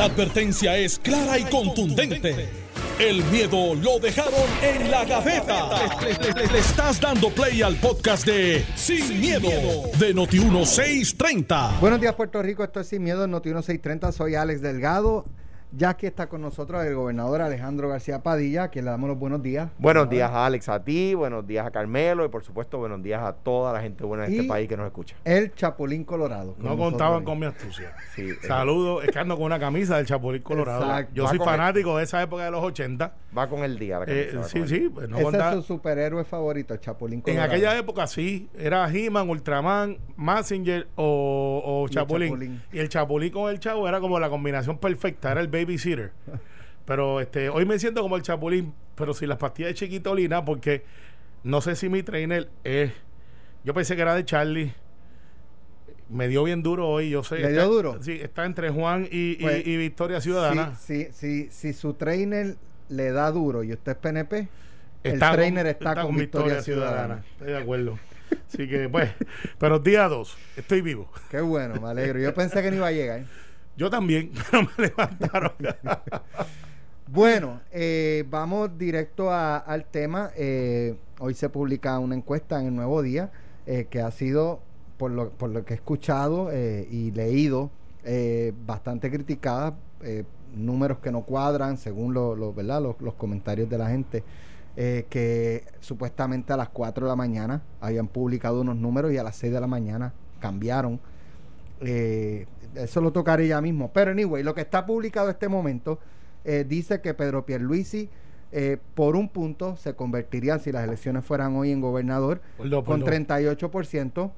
La advertencia es clara y contundente. El miedo lo dejaron en la gaveta. Le, estás dando play al podcast de Sin, miedo, de Noti1630. Buenos días, Puerto Rico. Esto es Sin Miedo en Noti 1630. Soy Alex Delgado. Ya que está con nosotros el gobernador Alejandro García Padilla, a quien le damos los buenos días. Buenos Gobernador. días a Alex, a ti, buenos días a Carmelo y por supuesto buenos días a toda la gente buena de Y- este país que nos escucha. El Chapulín Colorado. con No contaban con mi astucia. Sí, eh, Saludos, es que ando con una camisa del Chapulín Colorado. Exacto. Yo Va soy el- fanático de esa época de los 80. va con el día. la Eh, camisa, sí, sí, pues no Ese contaba- es su superhéroe favorito, el Chapulín En Colorado. aquella época sí, era He-Man, Ultraman, Massinger o, o Y el Chapulín. Chapulín. Y el Chapulín con el Chavo era como la combinación perfecta, era el babysitter. Pero este, hoy me siento como el Chapulín, pero sin las pastillas de chiquitolina, porque no sé si mi trainer es. Yo pensé que era de Charlie. Me dio bien duro hoy, yo sé. ¿Le dio está- duro? Sí, está entre Juan y, Pues, y Victoria Ciudadana. Si, si, si, si su trainer le da duro y usted es PNP, el Está trainer con- está, con, Victoria, Ciudadana. Estoy de acuerdo. Así que, pues, pero día dos, estoy vivo. Qué bueno, me alegro. Yo pensé que no iba a llegar. Yo también, pero me levantaron. Bueno, eh, vamos directo al tema. Eh, hoy se publica una encuesta en el Nuevo Día eh, que ha sido, por lo, que he escuchado y leído, bastante criticada. números que no cuadran, según lo, ¿verdad? Los, comentarios de la gente, que supuestamente a las 4 de la mañana habían publicado unos números y a las 6 de la mañana cambiaron. Eso lo tocaré ya mismo. Pero anyway, lo que está publicado en este momento eh, dice que Pedro Pierluisi eh, por un punto se convertiría, si las elecciones fueran hoy, en gobernador con dos. 38%,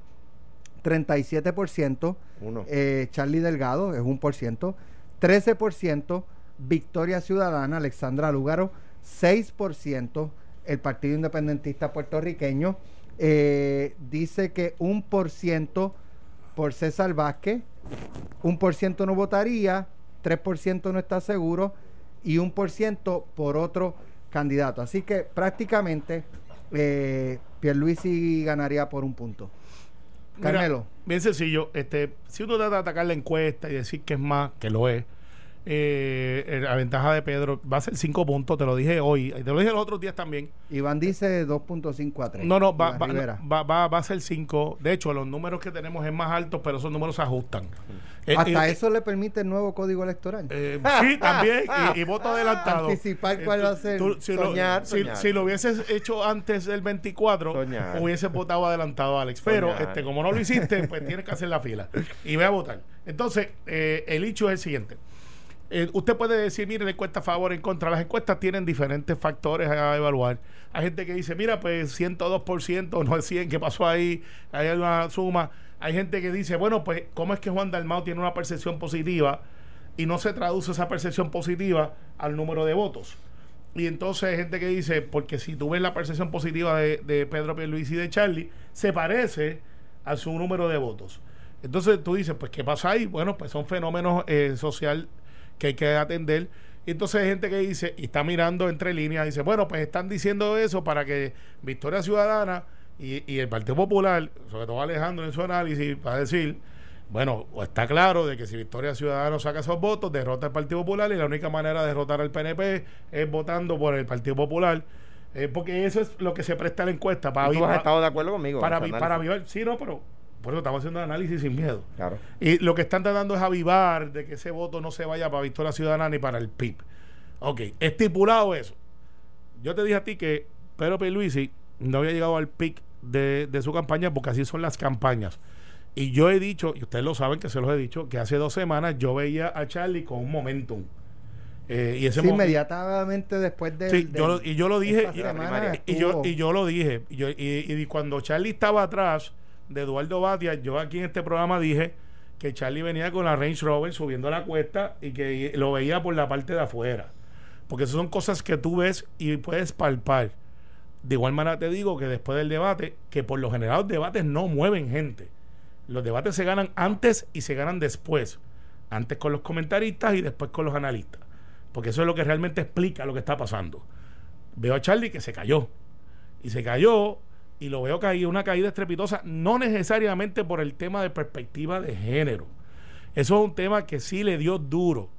37%, Uno. eh, Charlie Delgado es un por ciento, 13% Victoria Ciudadana, Alexandra Lúgaro, 6% el Partido Independentista Puertorriqueño, eh, dice que un por ciento por César Vázquez, un por ciento no votaría, 3% no está seguro y un por ciento por otro candidato. Así que prácticamente eh, Pierluisi ganaría por un punto. Mira, Carmelo. bien sencillo. Este, si uno trata de atacar la encuesta y decir que es más, que lo es, eh, la ventaja de Pedro va a ser 5 puntos, te lo dije hoy, te lo dije los otros días también. Iván dice 2.5 a 3. No, no, va, va, va, va- va a ser 5. De hecho, los números que tenemos es más altos, pero esos números se ajustan. Eh, Hasta eh, eso le permite el nuevo código electoral. Eh, sí, también, y, y voto adelantado. Anticipar cuál Eh, va a ser. tú- si, Soñar, lo, soñar. si lo hubieses hecho antes del 24, Soñar. hubieses votado adelantado, Alex. Pero este, como no lo hiciste, pues tienes que hacer la fila y ve a votar. Entonces, eh, el hecho es el siguiente. Eh, usted puede decir, mire, la encuesta a favor en contra. Las encuestas tienen diferentes factores a evaluar. Hay gente que dice, mira, pues 102%, no es 100, ¿qué pasó ahí? Hay una suma. Hay gente que dice, bueno, pues, ¿cómo es que Juan Dalmau tiene una percepción positiva y no se traduce esa percepción positiva al número de votos? Y entonces hay gente que dice, porque si tú ves la percepción positiva de, de Pedro Pierluisi y de Charlie, se parece a su número de votos. Entonces tú dices, pues, ¿qué pasa ahí? Bueno, pues son fenómenos eh, social que hay que atender. Y entonces hay gente que dice, y está mirando entre líneas, dice, bueno, pues están diciendo eso para que Victoria Ciudadana y, y el Partido Popular, sobre todo Alejandro en su análisis, va a decir, bueno, o está claro de que si Victoria Ciudadana saca esos votos, derrota al Partido Popular y la única manera de derrotar al PNP es votando por el Partido Popular. Eh, porque eso es lo que se presta a la encuesta. Para, ¿Tú has estado de acuerdo conmigo? para, avivar- Sí, no, pero por eso estamos haciendo análisis sin miedo. Claro. Y lo que están tratando es avivar de que ese voto no se vaya para Victoria Ciudadana ni para el PIB. Ok, estipulado eso. Yo te dije a ti que Pedro Pierluisi no había llegado al pic de, de su campaña porque así son las campañas. Y yo he dicho, y ustedes lo saben que se los he dicho, que hace dos semanas yo veía a Charlie con un momentum. Eh, y ese Sí, inmediatamente después de. Sí, yo lo- y yo lo dije, y- yo, y yo lo dije. Y, yo- y- y cuando Charlie estaba atrás de Eduardo Batia, yo aquí en este programa dije que Charlie venía con la Range Rover subiendo la cuesta y que lo veía por la parte de afuera. Porque esas son cosas que tú ves y puedes palpar. De igual manera te digo que después del debate, que por lo general los debates no mueven gente. Los debates se ganan antes y se ganan después. Antes con los comentaristas y después con los analistas. Porque eso es lo que realmente explica lo que está pasando. Veo a Charlie que se cayó. Y se cayó y lo veo caído, una caída estrepitosa, no necesariamente por el tema de perspectiva de género. Eso es un tema que sí le dio duro.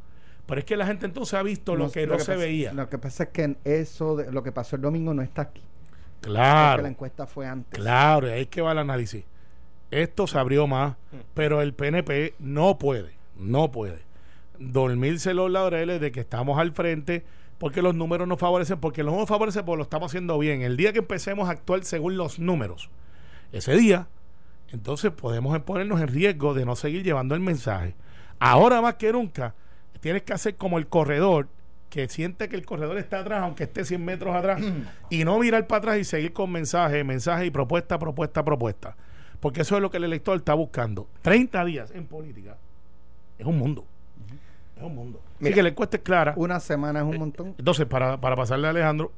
Pero es que la gente entonces ha visto lo que lo no que se pasa- veía. Lo que pasa es que eso, de- lo que pasó el domingo no está aquí. Porque Claro. la encuesta fue antes. Claro, y ahí es que va el análisis. Esto se abrió más, pero el PNP no puede, no puede dormirse los laureles de que estamos al frente porque los números nos favorecen, porque los números favorecen porque lo estamos haciendo bien. El día que empecemos a actuar según los números, ese día, entonces podemos ponernos en riesgo de no seguir llevando el mensaje. Ahora más que nunca, tienes que hacer como el corredor que siente que el corredor está atrás, aunque esté 100 metros atrás, y no mirar para atrás y seguir con mensaje, mensaje y propuesta, propuesta, propuesta. Porque eso es lo que el elector está buscando. 30 días en política es un mundo. Es un mundo. Así que la encuesta es clara. Una semana es un montón. Entonces, para, para pasarle a Alejandro,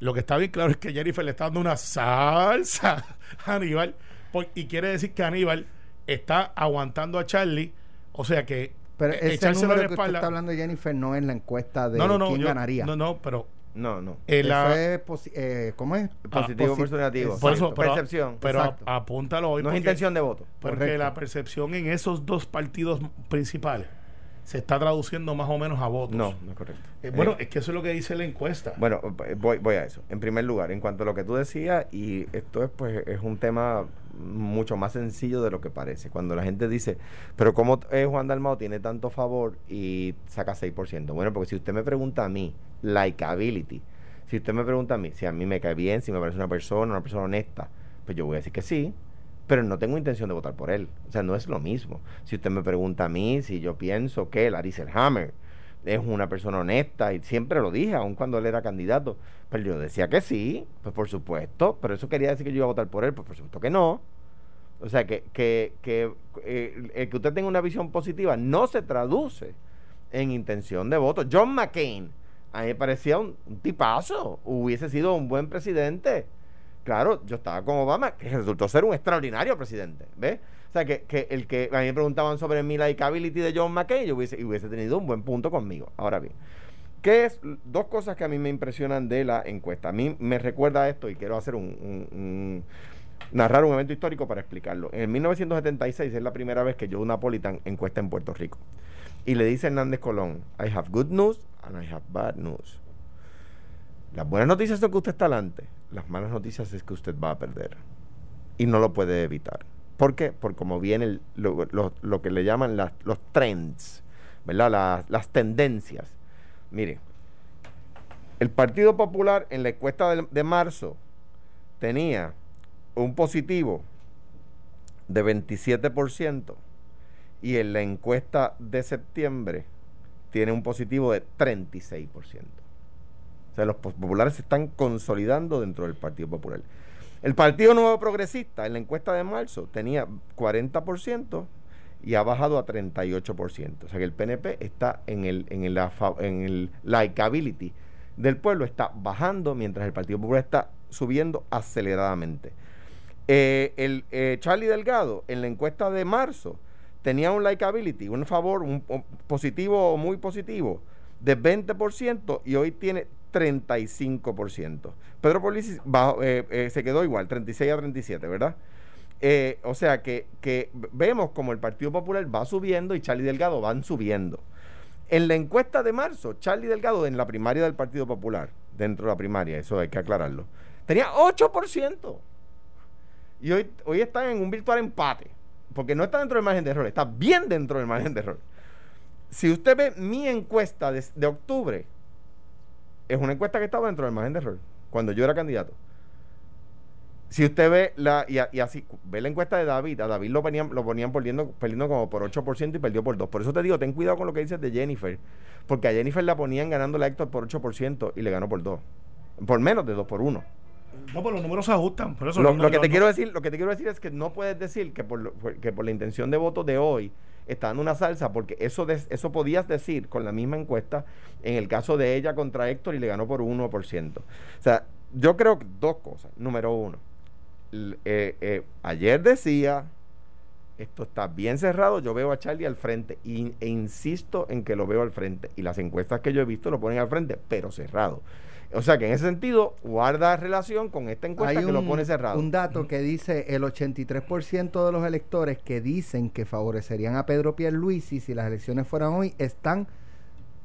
lo que está bien claro es que Jennifer le está dando una salsa a Aníbal por- y quiere decir que Aníbal está aguantando a Charlie, o sea que Pero eh, ese número en que la usted espalda- está hablando, Jennifer, no es la encuesta de no, no, no, quién yo- ganaría. No, no, pero No, no. eh, Eso la- es eh, ¿Cómo es? Positivo posi- versus negativo. por eso, pero, Percepción. pero Exacto. apúntalo hoy no es porque- intención de voto. porque Correcto. la percepción en esos dos partidos principales se está traduciendo más o menos a votos. No, no es correcto. Eh, bueno, Eh, es que eso es lo que dice la encuesta. Bueno, eh, voy, voy a eso. En primer lugar, en cuanto a lo que tú decías, y esto es pues es un tema mucho más sencillo de lo que parece. Cuando la gente dice, pero ¿cómo eh, Juan Dalmao tiene tanto favor y saca 6%? Bueno, porque si usted me pregunta a mí, likability, si usted me pregunta a mí, si a mí me cae bien, si me parece una persona, una persona honesta, pues yo voy a decir que sí, pero no tengo intención de votar por él. O sea, no es lo mismo. Si usted me pregunta a mí, si yo pienso que Larry Selhammer es una persona honesta, y siempre lo dije, aun cuando él era candidato, pero yo decía que sí, pues por supuesto, pero eso quería decir que yo iba a votar por él, pues por supuesto que no. O sea, que, que, que eh, el que usted tenga una visión positiva no se traduce en intención de voto. John McCain, a mí me parecía un, un tipazo, hubiese sido un buen presidente. Claro, yo estaba con Obama, que resultó ser un extraordinario presidente, ¿ves? O sea, que, que el que a mí me preguntaban sobre mi likability de John McCain, yo hubiese, hubiese tenido un buen punto conmigo. Ahora bien, ¿qué es? Dos cosas que a mí me impresionan de la encuesta. A mí me recuerda esto y quiero hacer un, narrar un evento histórico para explicarlo. En 1976 es la primera vez que Joe Napolitan encuesta en Puerto Rico. Y le dice Hernández Colón, I have good news and I have bad news. Las buenas noticias son que usted está adelante. Las malas noticias es que usted va a perder. Y no lo puede evitar. ¿Por qué? Por como viene lo, lo- que le llaman los trends, ¿verdad? Las, las tendencias. Mire, el Partido Popular en la encuesta de, de marzo tenía un positivo de 27% y en la encuesta de septiembre tiene un positivo de 36%. O sea, los populares se están consolidando dentro del Partido Popular. El Partido Nuevo Progresista en la encuesta de marzo tenía 40% y ha bajado a 38%. O sea que el PNP está en el, en el, en el likability del pueblo, está bajando mientras el Partido Popular está subiendo aceleradamente. Eh, el eh, Charlie Delgado en la encuesta de marzo tenía un likability, un favor, un, un positivo muy positivo de 20% y hoy tiene 35%. Pedro Polici eh, eh, se quedó igual, 36 a 37, ¿verdad? Eh, o sea que, que vemos como el Partido Popular va subiendo y Charlie Delgado van subiendo. En la encuesta de marzo, Charlie Delgado en la primaria del Partido Popular, dentro de la primaria, eso hay que aclararlo, tenía 8%. Y hoy, hoy está en un virtual empate, porque no está dentro del margen de error, está bien dentro del margen de error. Si usted ve mi encuesta de octubre, es una encuesta que estaba dentro del margen de error, cuando yo era candidato. Si usted ve la, y, así, ve la encuesta de David, a David lo ponían, lo ponían perdiendo, perdiendo como por 8% y perdió por 2. Por eso te digo, ten cuidado con lo que dices de Jennifer, porque a Jennifer la ponían ganando la Héctor por 8% y le ganó por 2. Por menos de 2 por 1. No, pues los números se ajustan. Por eso Lo, no- lo que no- te no- quiero decir, lo que te quiero decir es que no puedes decir que por, lo- por- que por la intención de voto de hoy está dando una salsa, porque eso des- eso podías decir con la misma encuesta en el caso de ella contra Héctor y le ganó por 1%. O sea, yo creo que dos cosas. Número uno, eh, eh, ayer decía, esto está bien cerrado, yo veo a Charlie al frente e insisto en que lo veo al frente. Y las encuestas que yo he visto lo ponen al frente, pero cerrado. O sea que en ese sentido guarda relación con esta encuesta Hay que lo pone cerrado. un dato que dice el 83% de los electores que dicen que favorecerían a Pedro Pierluisi si las elecciones fueran hoy están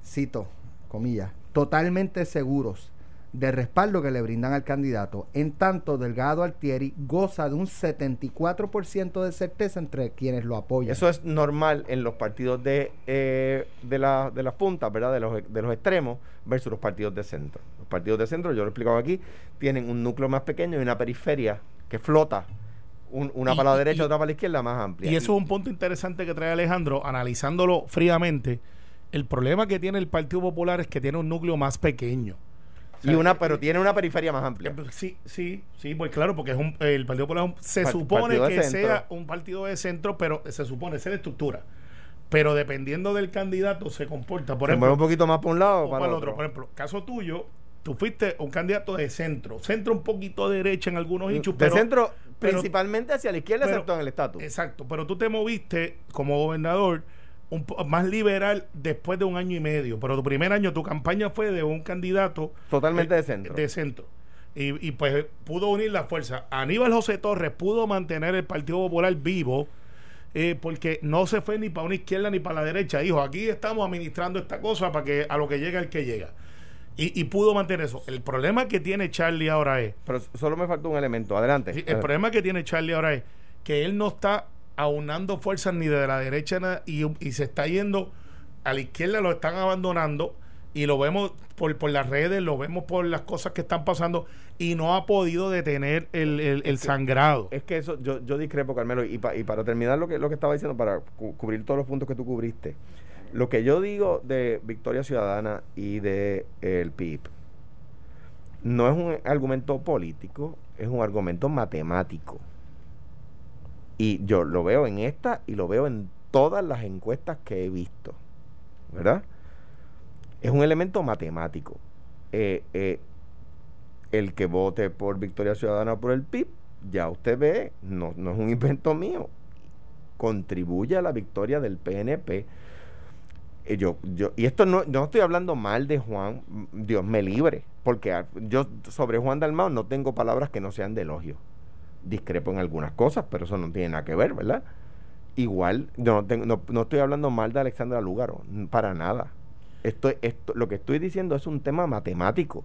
cito, comillas, totalmente seguros de respaldo que le brindan al candidato. En tanto, Delgado Altieri goza de un 74% de certeza entre quienes lo apoyan. Eso es normal en los partidos de, eh, de, la, de las puntas, ¿verdad? De los, de los extremos versus los partidos de centro. Los partidos de centro, yo lo he explicado aquí, tienen un núcleo más pequeño y una periferia que flota una para la derecha y otra para la izquierda más amplia. Y eso es un punto interesante que trae Alejandro, analizándolo fríamente. El problema que tiene el Partido Popular es que tiene un núcleo más pequeño. Y una, pero tiene una periferia más amplia. Sí, sí, sí, pues claro, porque es un, el Partido Popular se supone que sea un partido de centro, pero se supone ser de estructura. Pero dependiendo del candidato se comporta. Por se ejemplo, un poquito más para un lado o para, el otro. Por ejemplo, caso tuyo, tú fuiste un candidato de centro, centro un poquito derecha en algunos hechos. De centro principalmente hacia la izquierda, excepto en el estatus. Exacto, pero tú te moviste como gobernador un más liberal después de un año y medio, pero tu primer año tu campaña fue de un candidato totalmente de centro. De centro. Y, y, pues pudo unir la fuerza. Aníbal José Torres pudo mantener el Partido Popular vivo eh, porque no se fue ni para una izquierda ni para la derecha. Dijo, aquí estamos administrando esta cosa para que a lo que llega el que llega. Y, pudo mantener eso. El problema que tiene Charlie ahora es. Pero solo me falta un elemento. Adelante. el problema que tiene Charlie ahora es que él no está aunando fuerzas ni de la derecha y, y se está yendo a la izquierda, lo están abandonando y lo vemos por, por las redes, lo vemos por las cosas que están pasando y no ha podido detener el, el, sangrado. Es que eso, yo, yo discrepo, Carmelo, y, y para terminar lo que, lo que estaba diciendo, para cubrir todos los puntos que tú cubriste, lo que yo digo de Victoria Ciudadana y de el PIB no es un argumento político, es un argumento matemático. Y yo lo veo en esta y lo veo en todas las encuestas que he visto. ¿Verdad? Es un elemento matemático. Eh, eh, el que vote por Victoria Ciudadana por el PIB, ya usted ve, no, no es un invento mío, contribuye a la victoria del PNP eh, yo, yo, y esto no, no estoy hablando mal de Juan, Dios me libre, porque yo sobre Juan Dalmao no tengo palabras que no sean de elogio. Discrepo en algunas cosas, pero eso no tiene nada que ver, ¿verdad? Igual, no, tengo, no, no estoy hablando mal de Alexandra Lúgaro, para nada. Esto, esto, lo que estoy diciendo es un tema matemático.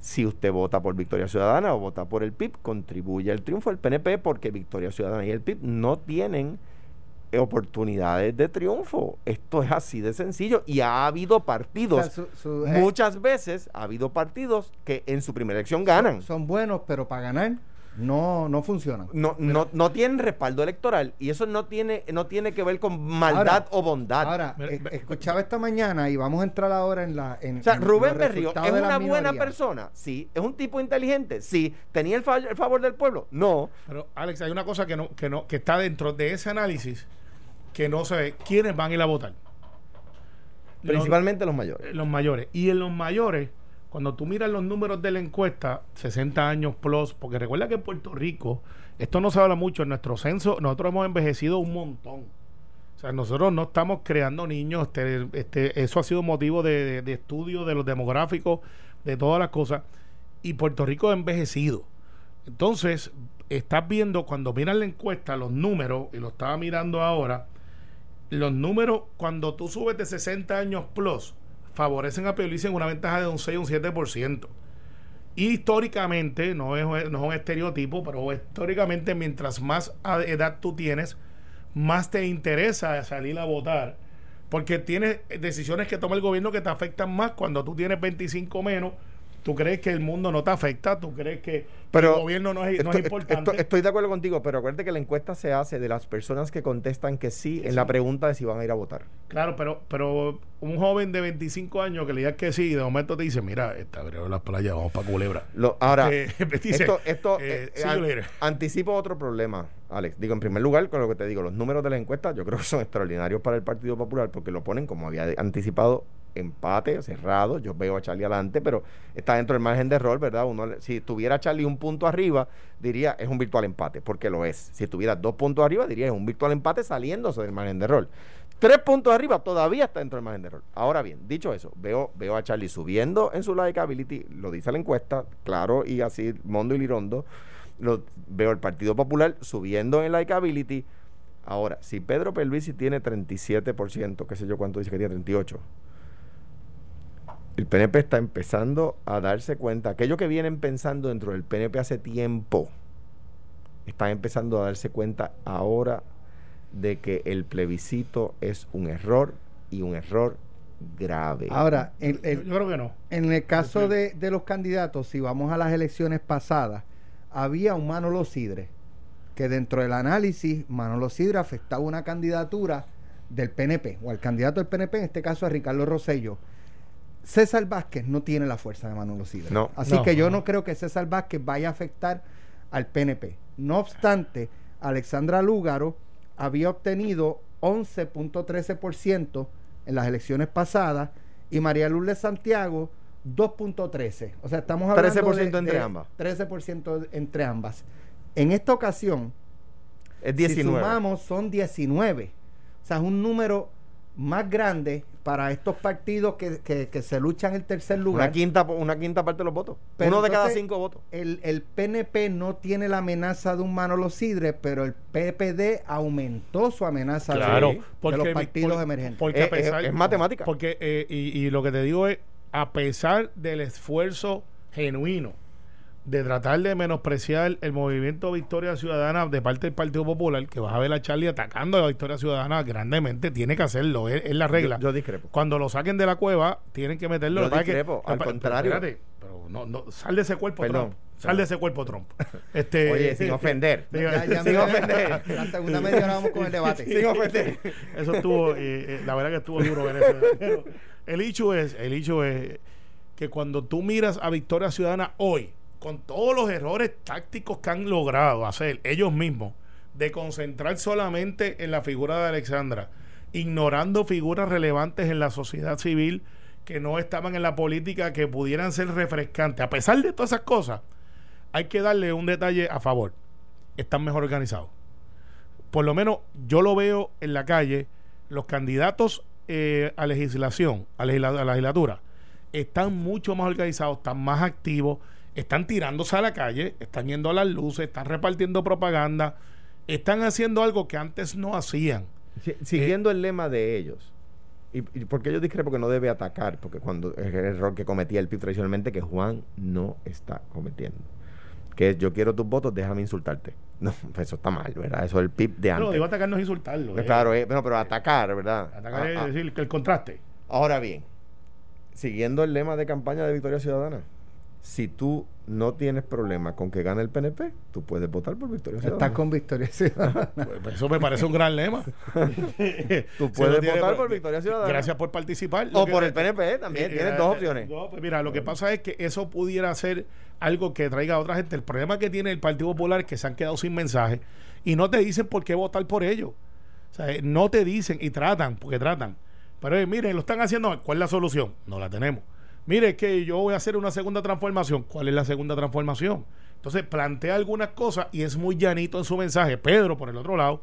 Si usted vota por Victoria Ciudadana o vota por el PIB, contribuye al triunfo del PNP porque Victoria Ciudadana y el PIB no tienen oportunidades de triunfo. Esto es así de sencillo. Y ha habido partidos, eh, muchas veces ha habido partidos que en su primera elección ganan. Son, buenos, pero para ganar no no funcionan. No, no, no tienen respaldo electoral y eso no tiene no tiene que ver con maldad o bondad. Ahora, eh, escuchaba esta mañana y vamos a entrar ahora en la en, O sea, Rubén Berrío es una buena persona, sí, es un tipo inteligente, sí, tenía el, el favor del pueblo. No. Pero Alex, hay una cosa que no que no que está dentro de ese análisis que no se ve quiénes van a ir a votar. Principalmente los, mayores. Los mayores. Y en los mayores, cuando tú miras los números de la encuesta, 60 años plus, porque recuerda que en Puerto Rico, esto no se habla mucho, en nuestro censo, nosotros hemos envejecido un montón. O sea, nosotros no estamos creando niños, este, este, eso ha sido motivo de, de estudio de los demográficos, de todas las cosas, y Puerto Rico ha envejecido. Entonces, estás viendo cuando miras la encuesta, los números, y lo estaba mirando ahora, los números, cuando tú subes de 60 años plus, favorecen a Pierluisi en una ventaja de un 6 o un 7%. Y históricamente, no es, no es un estereotipo, pero históricamente mientras más edad tú tienes, más te interesa salir a votar. Porque tienes decisiones que toma el gobierno que te afectan más cuando tú tienes 25 menos ¿Tú crees que el mundo no te afecta? ¿Tú crees que el gobierno no es, importante? Estoy, de acuerdo contigo, pero acuérdate que la encuesta se hace de las personas que contestan que sí, en la pregunta de si van a ir a votar. Claro, pero pero un joven de 25 años que le diga que sí, de momento te dice, mira, está abrió las playas, vamos para Culebra. ahora, eh, esto, esto eh, eh, anticipo otro problema, Alex. Digo, en primer lugar, con lo que te digo, los números de la encuesta yo creo que son extraordinarios para el Partido Popular porque lo ponen, como había anticipado, empate, cerrado. Yo veo a Charlie adelante, pero está dentro del margen de error, ¿verdad? Uno, si tuviera Charlie un punto arriba, diría es un virtual empate, porque lo es. Si estuviera dos puntos arriba, diría es un virtual empate saliéndose del margen de error. Tres puntos arriba, todavía está dentro del margen de error. Ahora bien, dicho eso, veo, veo a Charlie subiendo en su likability, lo dice la encuesta, claro y así, Mondo y Lirondo. Veo el Partido Popular subiendo en likability. Ahora, si Pedro Pelvisi tiene 37%, qué sé yo cuánto dice que tiene 38%, El PNP está empezando a darse cuenta, aquello que vienen pensando dentro del PNP hace tiempo, están empezando a darse cuenta ahora de que el plebiscito es un error y un error grave. Ahora, en, Yo, yo creo que no. en el caso de, de los candidatos, si vamos a las elecciones pasadas, había un Manolo Sidre, que dentro del análisis, Manolo Sidre afectaba una candidatura del PNP, o al candidato del PNP, en este caso a Ricardo Rosello. César Vázquez no tiene la fuerza de Manolo Sidre. No. Así No, que yo no. no creo que César Vázquez vaya a afectar al PNP. No obstante, Alexandra Lúgaro había obtenido 11.13% en las elecciones pasadas y María Lourdes Santiago 2.13. O sea, estamos hablando 13% de- entre de ambas. 13% entre ambas. En esta ocasión, es si 19. sumamos, son 19. O sea, es un número más grande para estos partidos que, que- que se luchan el tercer lugar. una, quinta, una quinta parte de los votos. Pero Uno de cada cinco votos. El, el PNP no tiene la amenaza de un Manolo Sidre, pero el PPD aumentó su amenaza de- Claro, de, porque los mi- partidos por- emergentes. Porque Es- a pesar, es- es matemática. Porque, eh, y, y lo que te digo es, a pesar del esfuerzo genuino de tratar de menospreciar el movimiento Victoria Ciudadana de parte del Partido Popular, que vas a ver a Charlie atacando a la Victoria Ciudadana grandemente, tiene que hacerlo, es, es la regla. Yo, yo discrepo. Cuando lo saquen de la cueva, tienen que meterlo. Yo que discrepo, al pero- contrario. Pero, espérate, pero no, no, sal de ese cuerpo, Perdón, Trump. Sal de ese cuerpo, Trump. Este, Oye, sin ofender. Ya- ya sin ofender. La segunda media hora vamos con el debate. Sin ofender. Eso estuvo, eh, eh, la verdad que estuvo duro ver eso. El hecho es, el hecho es que cuando tú miras a Victoria Ciudadana hoy, con todos los errores tácticos que han logrado hacer ellos mismos, de concentrar solamente en la figura de Alexandra, ignorando figuras relevantes en la sociedad civil que no estaban en la política, que pudieran ser refrescantes. A pesar de todas esas cosas, hay que darle un detalle a favor. Están mejor organizados por lo menos yo lo veo en la calle, los candidatos eh, a legislación, a, a la legislatura, están mucho más organizados, están más activos, están tirándose a la calle, están yendo a las luces, están repartiendo propaganda, están haciendo algo que antes no hacían. Si- siguiendo el lema de ellos. Y, y porque yo discrepo que no debe atacar, porque cuando es el error que cometía el PIB tradicionalmente, que Juan no está cometiendo. Que es, yo quiero tus votos, déjame insultarte. No, pues eso está mal, ¿verdad? Eso es el PIB de No, antes. digo atacar no es insultarlo. Eh. claro, eh, pero atacar, ¿verdad? Atacar Ah, ah. es decir que el contraste. Ahora bien, siguiendo el lema de campaña de Victoria Ciudadana, si tú no tienes problema con que gane el PNP, tú puedes votar por Victoria Ciudadana. Está con Victoria Ciudadana. Pues, pues eso me parece un gran lema. Tú Si puedes votar por Victoria Ciudadana. Gracias por participar. O por el PNP también, Eh, tienes eh, dos opciones. No, pues mira, lo que pasa es que eso pudiera ser algo que traiga a otra gente. El problema que tiene el Partido Popular es que se han quedado sin mensaje y no te dicen por qué votar por ellos. O sea, eh, no te dicen y tratan, porque tratan. Pero eh, miren, lo están haciendo. ¿Cuál es la solución? No la tenemos. Mire, es que yo voy a hacer una segunda transformación. ¿Cuál es la segunda transformación? Entonces plantea algunas cosas y es muy llanito en su mensaje. Pedro, por el otro lado,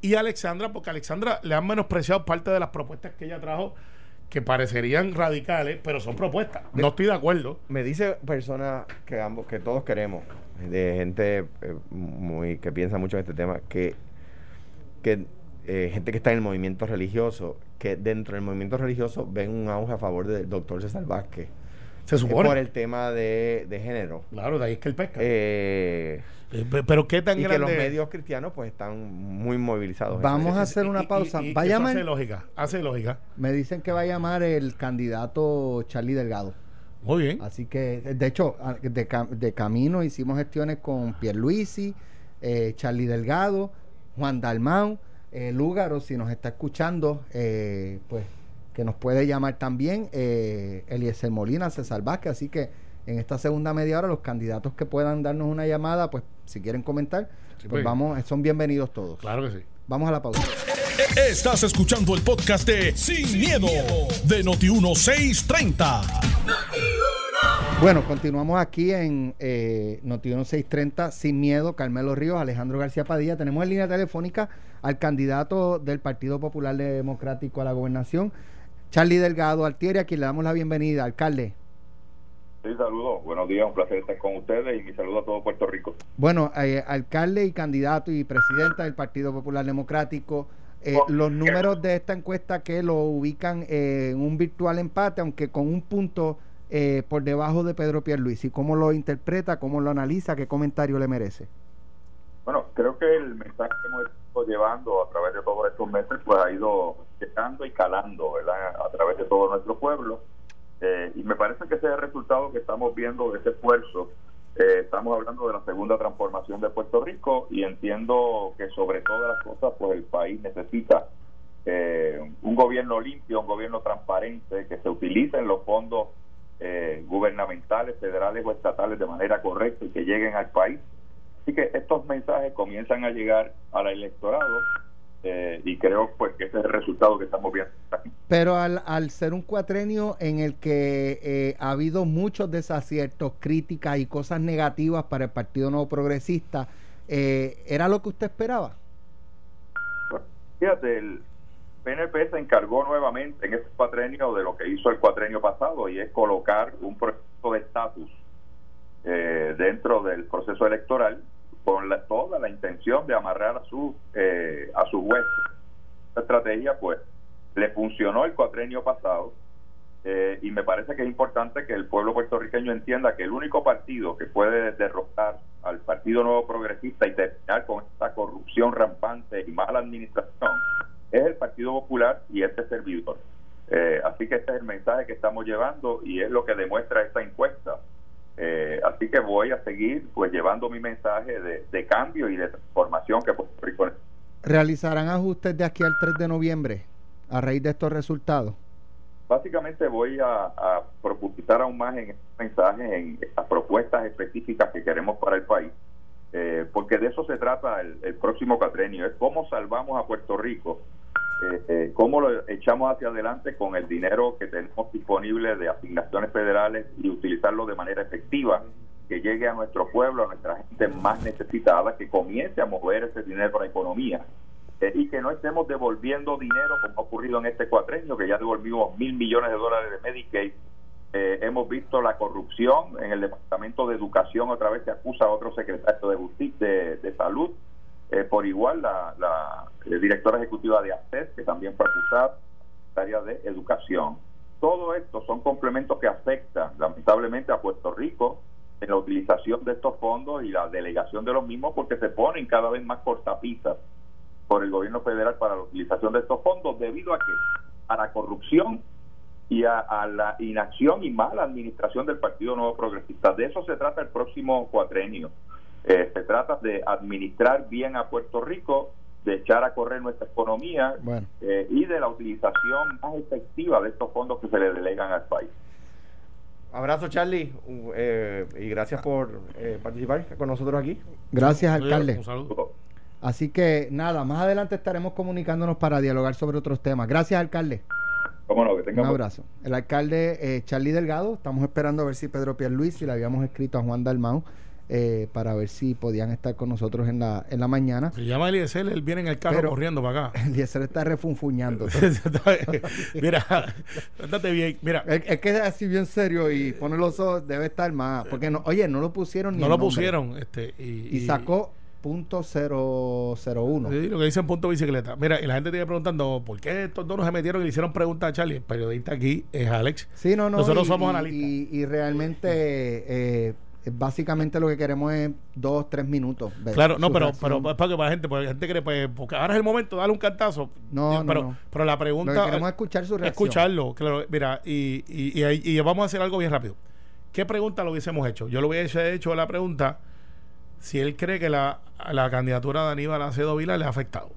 y Alexandra, porque a Alexandra le han menospreciado parte de las propuestas que ella trajo que parecerían radicales, pero son propuestas. No estoy de acuerdo. Me dice personas que ambos, que todos queremos, de gente eh, muy que piensa mucho en este tema, que, que eh, gente que está en el movimiento religioso, que dentro del movimiento religioso ven un auge a favor del doctor César Vázquez. Se supone. por el tema de, de género. Claro, de ahí es que el pesca. Eh, Eh, pe- pero qué tan y que grande los medios cristianos pues están muy movilizados. Vamos eso. a hacer una pausa. y- y Va a eso llamar- hace lógica, hace lógica. Me dicen que va a llamar el candidato Charlie Delgado. Muy bien. Así que, de hecho, de, cam- de camino hicimos gestiones con Pierluisi, eh, Charlie Delgado, Juan Dalmau, eh, Lúgaro, si nos está escuchando, eh, pues que nos puede llamar también, eh, Eliezer Molina, César Vázquez. Así que en esta segunda media hora, los candidatos que puedan darnos una llamada, pues si quieren comentar, Sí, pues pues. vamos, son bienvenidos todos. Claro que sí. Vamos a la pausa. Estás escuchando el podcast de Sin, miedo, de Noti1630. Bueno, continuamos aquí en eh, Notiuno 630, Sin Miedo, Carmelo Ríos, Alejandro García Padilla. Tenemos en línea telefónica al candidato del Partido Popular Democrático a la gobernación, Charlie Delgado Altieri, a quien le damos la bienvenida. Alcalde. Sí, saludos. Buenos días, un placer estar con ustedes y mi saludo a todo Puerto Rico. Bueno, eh, alcalde y candidato y presidenta del Partido Popular Democrático, eh, los números de esta encuesta que lo ubican en un virtual empate, aunque con un punto eh, por debajo de Pedro Pierluisi. ¿Cómo lo interpreta? ¿Cómo lo analiza? ¿Qué comentario le merece? Bueno, creo que el mensaje que hemos estado llevando a través de todos estos meses pues ha ido llegando y calando ¿verdad? a través de todo nuestro pueblo. Eh, y me parece que ese es el resultado que estamos viendo de ese esfuerzo. Eh, estamos hablando de la segunda transformación de Puerto Rico y entiendo que sobre todas las cosas pues el país necesita eh, un gobierno limpio, un gobierno transparente, que se utilicen los fondos gubernamentales, federales o estatales de manera correcta y que lleguen al país Así que estos mensajes comienzan a llegar al electorado eh, y creo pues que ese es el resultado que estamos viendo. Pero al, al ser un cuatrenio en el que eh, ha habido muchos desaciertos, críticas y cosas negativas para el Partido Nuevo Progresista, eh, ¿era lo que usted esperaba? fíjate, el PNP se encargó nuevamente en este cuatrenio de lo que hizo el cuatrenio pasado y es colocar un proceso de estatus dentro del proceso electoral con toda la intención de amarrar a su eh, a su hueso. Esta estrategia pues le funcionó el cuatrenio pasado eh, y me parece que es importante que el pueblo puertorriqueño entienda que el único partido que puede derrotar al Partido Nuevo Progresista y terminar con esta corrupción rampante y mala administración es el Partido Popular y este servidor. Eh, así que este es el mensaje que estamos llevando y es lo que demuestra esta encuesta. Eh, así que voy a seguir pues llevando mi mensaje de, cambio y de transformación que Puerto Rico ¿Realizarán ajustes de aquí al 3 de noviembre a raíz de estos resultados? Básicamente voy a, a profundizar aún más en estos mensajes, en estas propuestas específicas que queremos para el país, eh, porque de eso se trata el, el próximo catrenio, es cómo salvamos a Puerto Rico eh, eh, cómo lo echamos hacia adelante con el dinero que tenemos disponible de asignaciones federales y utilizarlo de manera efectiva, que llegue a nuestro pueblo, a nuestra gente más necesitada, que comience a mover ese dinero a la economía eh, y que no estemos devolviendo dinero como ha ocurrido en este cuatrenio, que ya devolvimos mil millones de dólares de Medicaid. Eh, hemos visto la corrupción en el Departamento de Educación, otra vez se acusa a otro secretario de, justicia, de, de Salud eh, por igual la, la, directora ejecutiva de ACES, que también fue acusada, área de educación. Todo esto son complementos que afectan lamentablemente a Puerto Rico en la utilización de estos fondos y la delegación de los mismos porque se ponen cada vez más cortapisas por el gobierno federal para la utilización de estos fondos debido a que a la corrupción y a, a, la inacción y mala administración del Partido Nuevo Progresista. De eso se trata el próximo cuatrenio. Eh, se trata de administrar bien a Puerto Rico, de echar a correr nuestra economía eh, y de la utilización más efectiva de estos fondos que se le delegan al país. Abrazo, Charlie, eh, y gracias por participar con nosotros aquí. Gracias, alcalde. Un saludo. Así que nada, más adelante estaremos comunicándonos para dialogar sobre otros temas. Gracias, alcalde. Cómo no, que Un abrazo. El alcalde Charlie Delgado, estamos esperando a ver si Pedro Pierluis, si le habíamos escrito a Juan Dalmau, eh, para ver si podían estar con nosotros en la, en la mañana. Se llama Eliezer, él viene en el carro corriendo para acá. Eliezer está refunfuñando. mira, estate bien. Mira. Es, que es así bien serio y pone los ojos, debe estar más. Porque, no, oye, no lo pusieron ni No lo pusieron. este Y, sacó punto cero, cero uno. Sí, lo que dicen punto bicicleta. Mira, y la gente te iba preguntando, ¿por qué estos dos no se metieron y le hicieron preguntas a Charlie? El periodista aquí es Alex. Sí, no, no. Nosotros somos analistas. Y, y realmente eh, básicamente lo que queremos es dos, tres minutos. Claro, no, pero, pero es para que para la gente, porque la gente cree, pues, porque ahora es el momento de darle un cantazo. No, pero, no, pero la pregunta. Lo que queremos es escuchar su reacción. Escucharlo, claro. Mira, y, y, y, vamos a hacer algo bien rápido. ¿Qué pregunta lo hubiésemos hecho? Yo lo hubiese hecho la pregunta si él cree que la, la candidatura de Aníbal Acedo Vila le ha afectado.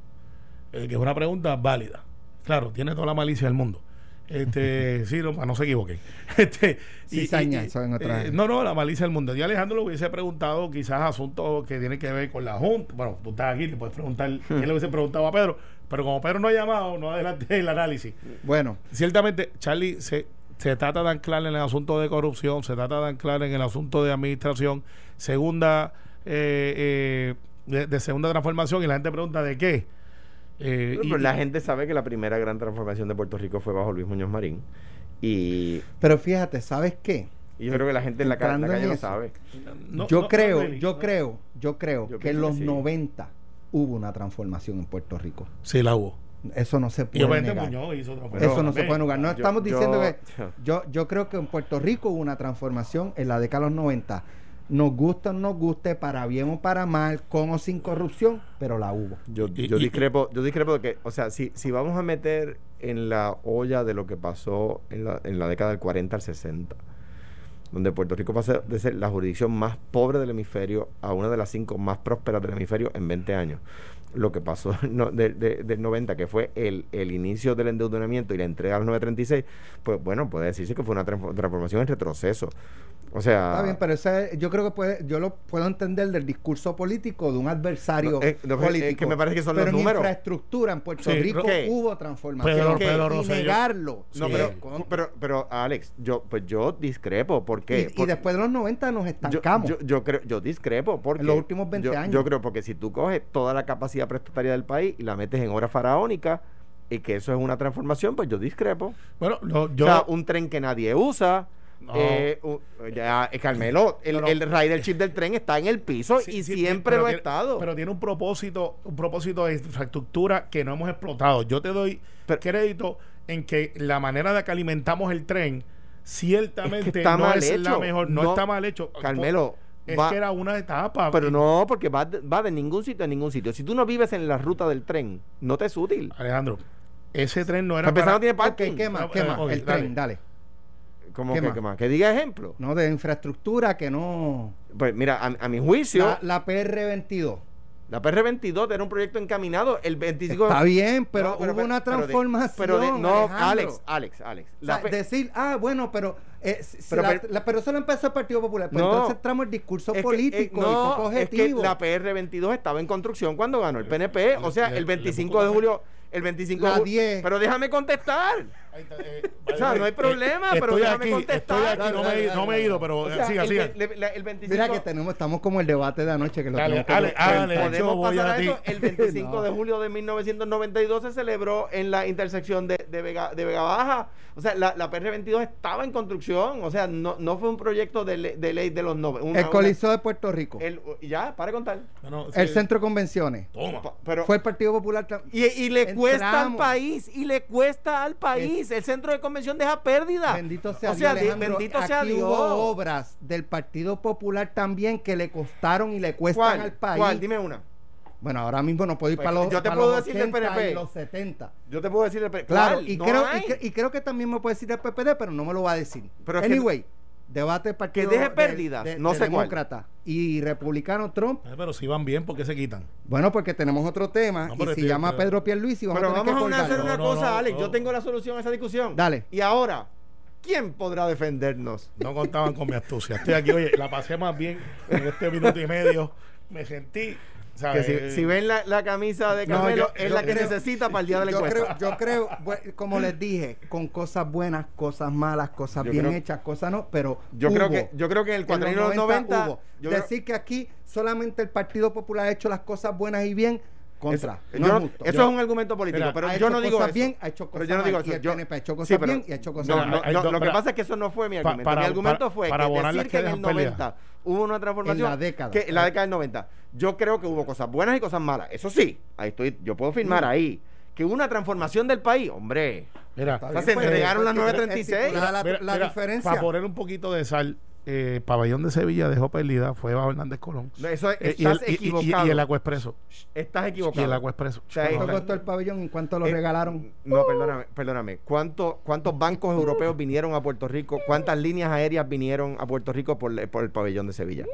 Eh, que es una pregunta válida. Claro, tiene toda la malicia del mundo. Este, sí, no, no se equivoquen. Este, y, eh, no, no, la malicia del mundo. Y Alejandro le hubiese preguntado quizás asuntos que tienen que ver con la Junta. Bueno, tú estás aquí, te puedes preguntar quién le hubiese preguntado a Pedro. Pero como Pedro no ha llamado, no adelante el análisis. Bueno. Ciertamente, Charlie, se, se trata de anclar en el asunto de corrupción, se trata de anclar en el asunto de administración, segunda, eh, eh, de segunda transformación, y la gente pregunta de qué eh, y, la gente sabe que la primera gran transformación de Puerto Rico fue bajo Luis Muñoz Marín. Y, pero fíjate, ¿sabes qué? yo creo que la gente en la, calle lo sabe. yo, creo, yo creo, yo creo, que en los 90 hubo una transformación en Puerto Rico. Sí, la hubo. Eso no se Y puede obviamente negar. Muñoz hizo Eso no se puede negar. No Yo- estamos yo- diciendo que yo, yo creo que en Puerto Rico hubo una transformación en la década de los 90. Nos gusta o no nos guste, para bien o para mal, con o sin corrupción, pero la hubo. Yo, yo discrepo, yo discrepo de que, o sea, si, si vamos a meter en la olla de lo que pasó en la, en la década del 40 al 60, donde Puerto Rico pasó de ser la jurisdicción más pobre del hemisferio a una de las cinco más prósperas del hemisferio en 20 años. Lo que pasó no, de- de- del 90, que fue el, el inicio del endeudamiento y la entrega a los 936, pues bueno, puede decirse que fue una transfor- transformación en retroceso. O sea, Está bien, pero ese, yo creo que puede, yo lo puedo entender del discurso político de un adversario No, eh, no, es- es político. que me parece que son pero los en números. infraestructura en Puerto Sí, Rico ¿qué? hubo transformación. Pedro- y Pedro Rosselló. negarlo. No, Sí. pero, pero, pero, Alex, yo, pues yo discrepo. ¿Por qué? y, y después de los 90 nos yo, estancamos. yo, yo creo, yo discrepo porque En los últimos 20 yo, años. Yo creo porque si tú coges toda la capacidad prestataria del país y la metes en obra faraónica y que eso es una transformación, pues yo discrepo. Bueno, no, yo. o sea, un tren que nadie usa. No. eh, ya, eh, Carmelo, el, el rider chip del tren está en el piso Sí, y sí, siempre lo ha estado. Pero tiene un propósito, un propósito de infraestructura que no hemos explotado. Yo te doy Pero- crédito en que la manera de que alimentamos el tren ciertamente Es que está no mal es la hecho. mejor, no, No, está mal hecho. Carmelo, es va- que era una etapa. pero no, porque va, de- va de ningún sitio a ningún sitio. Si tú no vives en la ruta del tren, no te es útil. Alejandro, ese tren no Para era empezar, para, no tiene parking. ¿qué más? Ah, ¿Qué eh, más? ok, el dale. tren, dale. ¿Cómo ¿Qué que, más? que más? Que diga ejemplo. No, de infraestructura que no... Pues mira, a, a mi juicio, La, la PR22. la PR22 era un proyecto encaminado el 25 Está bien, pero, No, pero- hubo una pero de- transformación. Pero de, no, Alejandro. Alex, Alex, Alex. O sea, decir, ah, bueno, pero, eh, si- Pero- la- pero- la- pero eso lo empezó el Partido Popular. Pues No. entonces entramos el discurso es que, eh, político no, y poco es que objetivo. la PR22 estaba en construcción cuando ganó el PNP. O sea, le- el le 25 de julio. El 25 La de julio. 10. Pero déjame contestar. Eh, O sea, no hay problema, pero estoy déjame aquí, contestar. Estoy aquí, no Dale, me, he- dale, no me he ido, pero O sea, siga, el, siga. ve- le- el 25 Mira que tenemos, estamos como el debate de anoche que lo Dale, tenemos que- Ale, pues, Ale, pues, yo Podemos voy pasar a a ti. eso. El 25 No. de julio de 1992 se celebró en la intersección de, de, Vega, de Vega Baja. O sea, la, la PR22 estaba en construcción. O sea, no, no fue un proyecto de, le- de ley de los nove- una- el Coliseo de Puerto Rico. el- ya, para contar. No, no, el. Centro de Convenciones. Toma. Pa- Pero, Fue el Partido Popular. y, y le cuesta al país, y le cuesta al país. El centro de convención deja pérdida. Bendito sea o sea, Dios. bendito sea Aquí Dios. hubo obras del Partido Popular también que le costaron y le cuestan al país. ¿Cuál? Dime una. Bueno, ahora mismo no puedo ir Pues, para los, yo te para puedo los decir del 80 PNP. y los 70. Yo te puedo decir el pre- Claro, y, No creo, y, cre- y creo que también me puede decir el PPD, pero no me lo va a decir. Pero es que- anyway, debate partido deje de- pérdidas, de- no de sé cuál. demócrata y republicano Trump. Eh, Pero si van bien, ¿por qué se quitan? Bueno, porque tenemos otro tema No, y pero se estoy- llama pero- Pedro Pierluisi y vamos Pero a tener vamos que a hacer una No, no, cosa, no, Alex. no. Yo tengo la solución a esa discusión. Dale. Y ahora, ¿quién podrá defendernos? No contaban con mi astucia. Estoy aquí, oye, la pasé más bien en este minuto y medio. Me sentí. Si, si ven la, la camisa de No, Carmelo, yo- es yo la que creo- necesita para el día de la Yo creo, yo creo, como les dije, con cosas buenas, cosas malas, cosas Yo bien creo- hechas, cosas no, pero Yo creo que yo creo que en el En cuatrienio de los 90, hubo. yo creo- Decir que aquí solamente el Partido Popular ha hecho las cosas buenas y bien, contra. Eso, no yo- es justo. eso Yo- es un argumento político, Mira, pero yo no digo cosas eso. bien, ha hecho pero cosas yo no digo eso. Yo- PNP ha hecho cosas sí, pero- bien y ha hecho cosas no, mal. no, Hay no, dos- lo que pasa es que eso no fue mi argumento. para- mi argumento fue para que decir que en el dejan pérdida. 90 hubo una transformación. En la década. Que en la década del 90. Yo creo que hubo cosas buenas y cosas malas. Eso sí, ahí estoy, yo puedo firmar Mm. ahí. Que hubo una transformación del país, hombre. Mira, O sea, bien, se pues, entregaron las pues, 936. estipular la, mira, la mira, diferencia. Para poner un poquito de sal, eh, Pabellón de Sevilla dejó perdida, fue Bajo Hernández Colón. No, Eso es- Eh, y, estás el, y- y- equivocado. y el Agua Expreso. estás Y equivocado. el Agua Expreso. O sea, ¿Cuánto costó el pabellón y cuánto lo Eh, regalaron? No, perdóname, perdóname. ¿Cuánto, ¿Cuántos bancos europeos vinieron a Puerto Rico? ¿Cuántas líneas aéreas vinieron a Puerto Rico por, por el pabellón de Sevilla?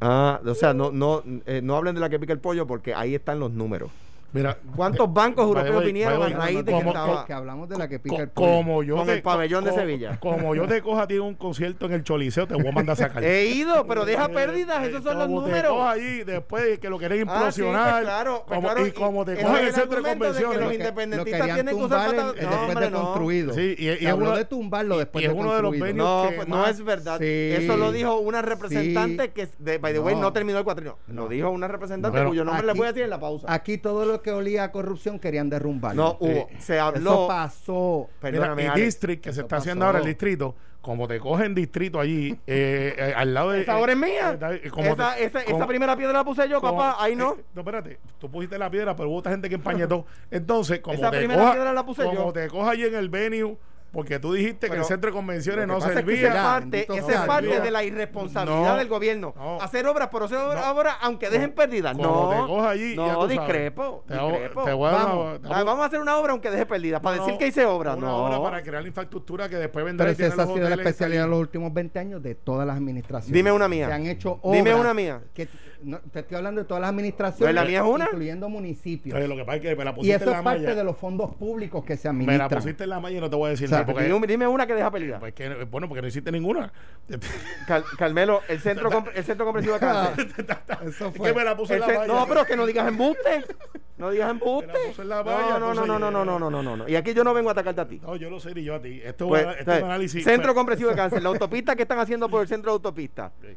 Ah, o sea, no, no, eh, no hablen de la que pica el pollo porque ahí están los números. Mira, ¿Cuántos bancos europeos vinieron a raíz de que como- estaba? que hablamos de la que pica co- el pollo. como yo Con te- el pabellón de Sevilla. Como yo te coja a ti en un concierto en el Choliseo, te voy a mandar a sacar. He ido, pero deja Eh, pérdidas, eh, esos son los como te números. coja allí después de que lo querés Ah, sí, pues implosionar. claro, pues como- claro, y como te ese coja en es el centro de de que convenciones. los Lo que- independentistas lo tienen que usar en- No, después hombre, de construido. Sí, y, y es habló uno de tumbarlo después y es de uno de los No, que fue- no es verdad. Eso lo dijo una representante que, de, by the way, No. terminó el cuatrienio. Lo dijo una representante cuyo nombre le voy a decir en la pausa. Aquí todo lo que olía a corrupción querían derrumbarlo. No, hubo, se habló. Eso pasó. Perdóname, Mira, Alex. District, que se está haciendo ahora el distrito, como te cogen distrito allí, eh, eh, al lado de. Esa obra es mía. eh, como esa, te- esa, esa como- primera piedra la puse yo, como- papá. Ahí no. eh, no, espérate. Tú pusiste la piedra, pero hubo otra gente que empañetó. Entonces, como Esa te primera coja, piedra la puse como yo. te coja allí en el venue, porque tú dijiste que el centro de convenciones no es que servía. esa es parte, esa es parte de la irresponsabilidad No, del gobierno. no. hacer obras por hacer obras, aunque dejen pérdidas. No, te coja allí, no, discrepo. Te discrepo. te a vamos, a hacer una obra aunque deje pérdidas. Para No, decir que hice obra. Una no. obra para crear la infraestructura que después vendrá Pero esa ha los sido la especialidad en los últimos 20 años de todas las administraciones. Dime una mía. Se han hecho obras. Dime una mía. Que, no, te estoy hablando de todas las administraciones. La mía es una. Incluyendo municipios. Entonces, lo que pasa es que me la Y pusiste eso en es la parte malla. de los fondos públicos que se Me administran. la pusiste en la malla y no te voy a decir O sea, nada. Porque, Dime, dime una que deja pérdidas. pues que, bueno, porque no hiciste ninguna. Cal- Carmelo, el centro, comp- el centro comprensivo de cáncer. Eso Es fue. que me la puse en la malla. no, pero que no digas embuste. No digas embuste. Me la puso en la malla, No, no, no, no, no, no, no, no, no, no. Y aquí yo no vengo a atacarte a ti. No, yo lo sé ni yo a ti. Esto, Pues, es, un- esto es ¿sabes? un análisis. Centro pues, comprensivo de cáncer, la autopista que están haciendo por el centro de autopista. sí.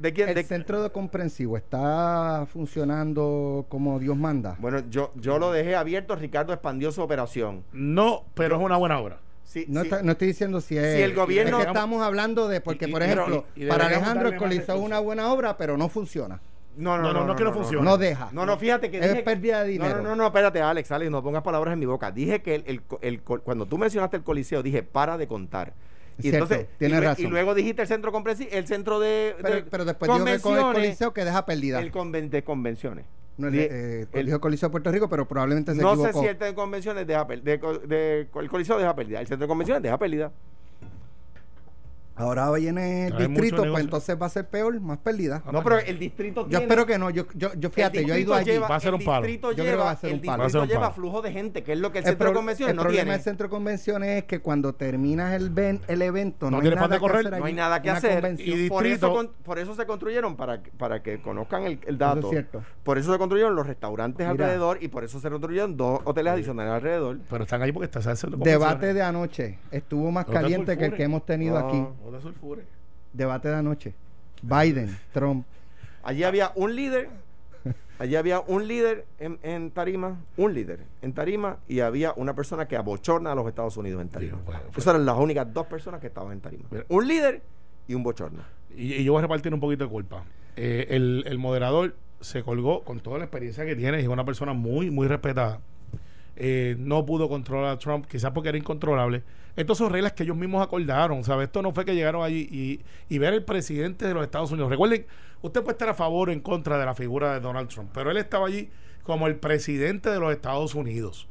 ¿De quién? El de- centro de comprensivo está funcionando como Dios manda. Bueno, yo, yo lo dejé abierto, Ricardo expandió su operación. No, pero es una buena obra. Sí, No, sí. está- no estoy diciendo si es. Si el gobierno- es que estamos hablando de. Porque, Y- por ejemplo, y- y para Alejandro el Coliseo es una buena obra, pero no funciona. No, No, no, no que no funcione. No deja. No, no, fíjate que Es dije- pérdida de dinero. No, no, no, no, espérate, Alex, Alex, no pongas palabras en mi boca. Dije que el, el, el- cuando tú mencionaste el Coliseo, dije, para de contar. Cierto, y, lue- razón. y luego dijiste el centro comprensi- el centro de, Pero, de pero después dijo que con el Coliseo que deja pérdida. el conven- de convenciones. No, el, eh, el- dijo Coliseo de Puerto Rico, pero probablemente se no sé equivocó. si el de convenciones deja de- el Coliseo deja pérdida. El centro de convenciones deja pérdida. Ahora viene el distrito, pues entonces va a ser peor, más pérdida. No, pero el distrito Yo tiene- espero que no. Yo, yo, yo fíjate, el yo he ido allí. lleva- Va a ser el un palo. distrito Yo creo que lleva, va a ser el un palo. Va a ser distrito lleva flujo de gente, que es lo que el El, centro de convenciones el no problema tiene. del centro de convenciones es que cuando terminas el, ven- el evento no, No hay nada que correr. hacer No hay nada que Una hacer. convención. Y por, eso, con- por eso se construyeron, para, que- para que conozcan el, el dato. Eso es cierto. Por eso se construyeron los restaurantes Mira. alrededor y por eso se construyeron dos hoteles adicionales alrededor. Pero están ahí porque está de Debate de anoche estuvo más caliente que el que hemos tenido aquí. No te sulfures. Debate de anoche. Biden, Trump. Allí había un líder, allí había un líder en, en Tarima, un líder en Tarima y había una persona que abochorna a los Estados Unidos en Tarima. Fue- Esas eran las únicas dos personas que estaban en Tarima. Mira. Un líder y un bochorna. Y, y yo voy a repartir un poquito de culpa. Eh, el, el moderador se colgó con toda la experiencia que tiene y es una persona muy, muy respetada. Eh, no pudo controlar a Trump, quizás porque era incontrolable. Estas son reglas que ellos mismos acordaron, ¿sabes? Esto no fue que llegaron allí y, ver el presidente de los Estados Unidos. Recuerden, usted puede estar a favor o en contra de la figura de Donald Trump, pero él estaba allí como el presidente de los Estados Unidos.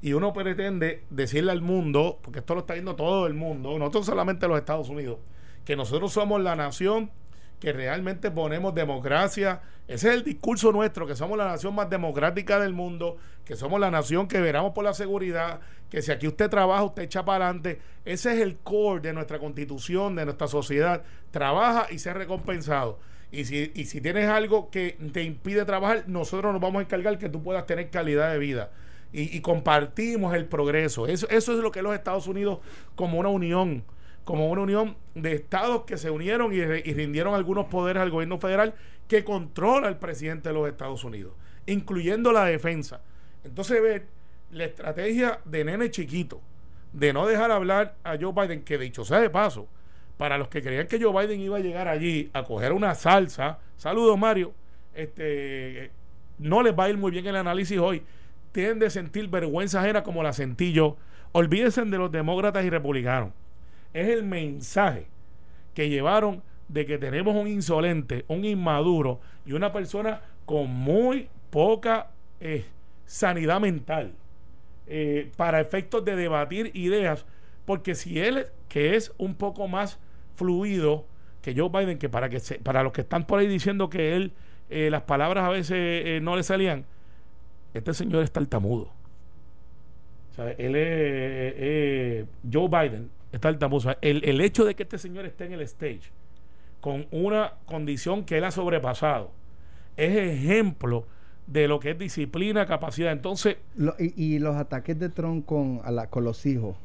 Y uno pretende decirle al mundo, porque esto lo está viendo todo el mundo, no solamente los Estados Unidos, que nosotros somos la nación que realmente ponemos democracia. Ese es el discurso nuestro, que somos la nación más democrática del mundo, que somos la nación que veramos por la seguridad, que si aquí usted trabaja, usted echa para adelante. Ese es el core de nuestra constitución, de nuestra sociedad. Trabaja y sea recompensado. Y si, y si tienes algo que te impide trabajar, nosotros nos vamos a encargar que tú puedas tener calidad de vida. Y, y compartimos el progreso. Eso, eso es lo que los Estados Unidos como una unión como una unión de estados que se unieron y, rindieron algunos poderes al gobierno federal que controla el presidente de los Estados Unidos, incluyendo la defensa. Entonces, ver la estrategia de nene chiquito, de no dejar hablar a Joe Biden, que dicho sea de paso, para los que creían que Joe Biden iba a llegar allí a coger una salsa, saludos Mario, este, no les va a ir muy bien el análisis hoy, tienen de sentir vergüenza ajena como la sentí yo. Olvídense de los demócratas y republicanos es el mensaje que llevaron de que tenemos un insolente, un inmaduro y una persona con muy poca eh, sanidad mental eh, para efectos de debatir ideas, porque si él, que es un poco más fluido que Joe Biden, que para, que para los que están por ahí diciendo que él, eh, las palabras a veces no le salían, este señor es tartamudo. O sea, él es Joe Biden, es tartamudo. O sea, el, el hecho de que este señor esté en el stage con una condición que él ha sobrepasado es ejemplo de lo que es disciplina, capacidad. Entonces, Lo- y, y los ataques de Trump con, a la- con los hijos.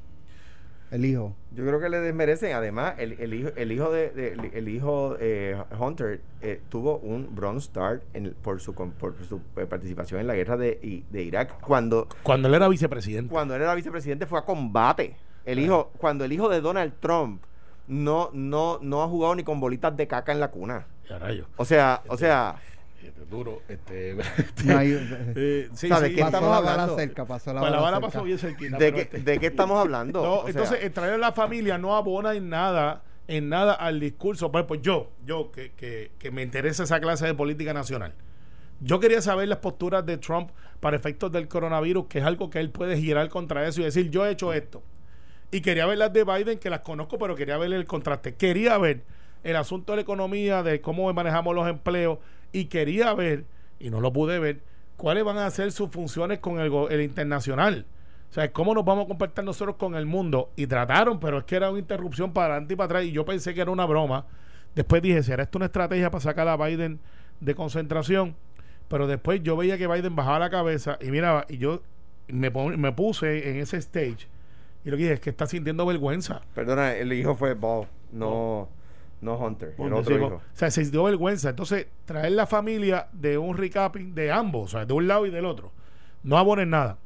El hijo. Yo creo que le desmerecen. Además, el, el hijo, el hijo de, de- el, el hijo eh, Hunter eh, tuvo un bronze start en- por su con- por su eh, participación en la guerra de, de Irak cuando Cuando él era vicepresidente. cuando él era vicepresidente fue a combate. El hijo cuando el hijo de Donald Trump no no no ha jugado ni con bolitas de caca en la cuna. Rayo. O sea, o sea, Este, duro. Este, No hay- eh, sí, ¿Sabe sí, qué pasó estamos la bala hablando? cerca, pasó la la bala cerca. pasó bien cerquita. ¿de qué, este- de qué estamos hablando? No, O sea, entonces el traer a la familia no abona en nada, en nada al discurso. Pues, pues yo, yo que, que, que me interesa esa clase de política nacional. Yo quería saber las posturas de Trump para efectos del coronavirus, que es algo que él puede girar contra eso y decir, yo he hecho esto. Y quería ver las de Biden, que las conozco, pero quería ver el contraste. Quería ver el asunto de la economía, de cómo manejamos los empleos, y quería ver, y no lo pude ver, cuáles van a ser sus funciones con el, internacional. O sea, cómo nos vamos a comportar nosotros con el mundo. Y trataron, pero es que era una interrupción para adelante y para atrás. Y yo pensé que era una broma. Después dije, ¿será esto una estrategia para sacar a Biden de concentración? Pero después yo veía que Biden bajaba la cabeza y miraba, y yo me puse en ese stage. Y lo que dije es que está sintiendo vergüenza. Perdona, el hijo fue Ball, no no Hunter, el otro hijo. O sea, se dio vergüenza. Entonces, traer la familia de un recapping de ambos, o sea, de un lado y del otro, no abonen nada.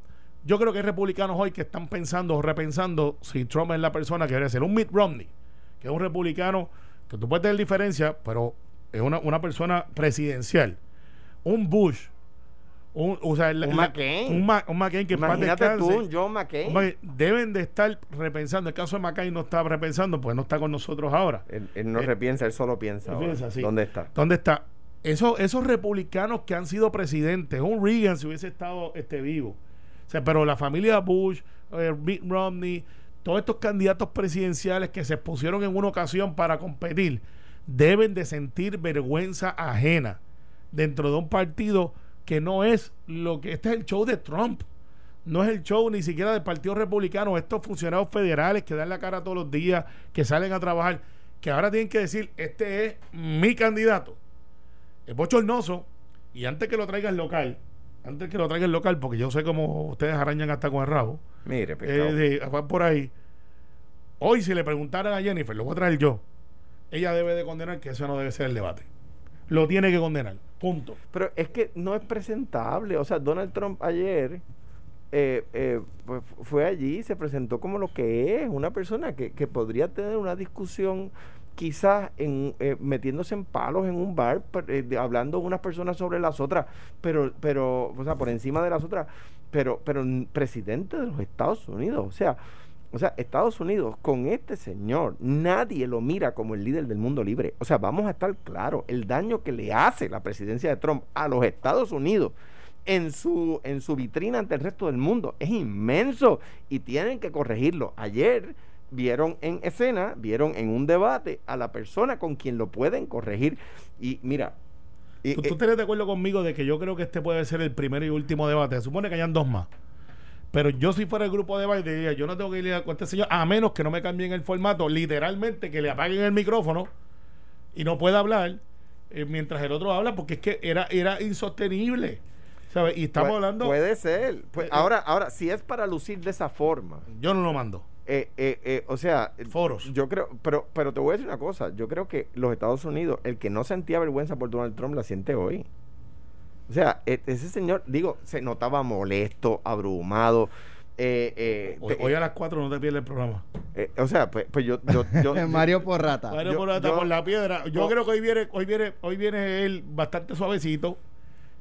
Yo creo que hay republicanos hoy que están pensando o repensando si Trump es la persona que debería ser. Un Mitt Romney, que es un republicano que tú puedes tener diferencia, pero es una, una persona presidencial. Un Bush. Un, o sea, la- Un la- McCain. Un, Ma- un McCain que Imagínate tú, un John McCain. Deben de estar repensando. El caso de McCain no está repensando, pues no está con nosotros ahora. Él, él no Eh, repiensa, él solo piensa. él ahora. piensa, sí. ¿Dónde está? ¿Dónde está? Esos, esos republicanos que han sido presidentes, un Reagan si hubiese estado este, vivo. O sea, pero la familia Bush, eh, Mitt Romney, todos estos candidatos presidenciales que se expusieron en una ocasión para competir, deben de sentir vergüenza ajena dentro de un partido que no es lo que... Este es el show de Trump. No es el show ni siquiera del Partido Republicano. Estos funcionarios federales que dan la cara todos los días, que salen a trabajar, que ahora tienen que decir, este es mi candidato. Es bochornoso. Y antes que lo traigan local, antes que lo traigan local, porque yo sé cómo ustedes arañan hasta con el rabo, Mire, eh, de- van por ahí. Hoy, si le preguntaran a Jennifer, lo voy a traer yo, ella debe de condenar que eso no debe ser el debate. Lo tiene que condenar. Punto. Pero es que no es presentable. O sea, Donald Trump ayer eh, eh, pues, fue allí se presentó como lo que es, una persona que, que podría tener una discusión quizás en, eh, metiéndose en palos en un bar, eh, hablando unas personas sobre las otras, pero, pero, o sea, por encima de las otras, pero, pero presidente de los Estados Unidos, o sea, o sea, Estados Unidos con este señor, nadie lo mira como el líder del mundo libre. O sea, vamos a estar claros, el daño que le hace la presidencia de Trump a los Estados Unidos en su, en su vitrina ante el resto del mundo es inmenso y tienen que corregirlo. Ayer vieron en escena, vieron en un debate a la persona con quien lo pueden corregir. Y mira, y- ¿Tú, eh, tú estarías de acuerdo conmigo de que yo creo que este puede ser el primero y último debate? Se supone que hayan dos más. Pero yo si fuera el grupo de Biden diría, yo no tengo que ir con este señor, a menos que no me cambien el formato, literalmente que le apaguen el micrófono y no pueda hablar eh, mientras el otro habla, porque es que era, era insostenible. ¿sabes? Y estamos pu- hablando... Puede ser. Pu- Eh, eh. ahora, ahora, si es para lucir de esa forma, Yo no lo mando. eh, eh, eh, o sea, Foros. yo creo, pero, pero te voy a decir una cosa, yo creo que los Estados Unidos, el que no sentía vergüenza por Donald Trump, la siente hoy. O sea, e- ese señor, digo, se notaba molesto, abrumado. eh, eh, Hoy, te- hoy a las 4 no te pierdes el programa. eh, o sea, pues, pues yo, yo, yo- Mario Porrata. Bueno, yo- por, la piedra. Yo yo- creo que hoy viene, hoy viene, hoy viene él bastante suavecito.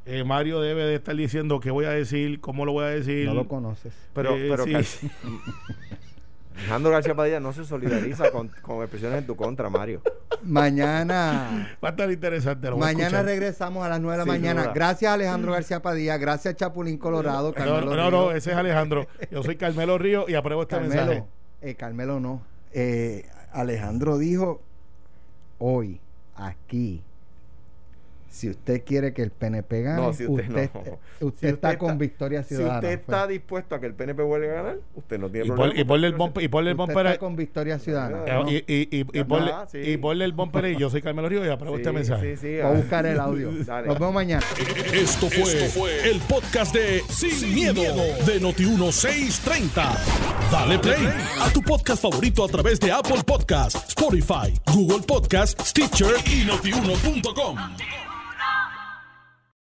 Eh, Mario debe de estar diciendo qué voy a decir, cómo lo voy a decir. No lo conoces. pero, Eh, pero sí. Cal- Alejandro García Padilla no se solidariza con, con expresiones en tu contra, Mario. Mañana. Va a estar interesante. lo Mañana regresamos a las 9 de la mañana. Gracias Alejandro García Padilla, gracias Chapulín Colorado, No, Carmelo no, no, Ríos. ese es Alejandro. Yo soy Carmelo Río y apruebo este mensaje. Carmelo, eh, Carmelo no. Eh, Alejandro dijo hoy, aquí, si usted quiere que el PNP gane, No, si usted usted, no. usted Si usted está con está- Victoria Si Ciudadana. usted está Fue- dispuesto a que el PNP vuelva a ganar, usted no tiene Y, problema. y ponle el bumper, y ponle el usted bumper está ahí- con Victoria Ciudadana. ¿no? y, y, y, y ponle, está, sí. y ponle el bumper ahí. Yo soy Carmelo Río y apruebo Sí, este mensaje. sí, sí, Voy a buscar el audio. Dale. Nos vemos mañana. Esto fue, el podcast de Sin, miedo, de Noti1630. Dale play a tu podcast favorito a través de Apple Podcasts, Spotify, Google Podcasts, Stitcher y notiuno.com.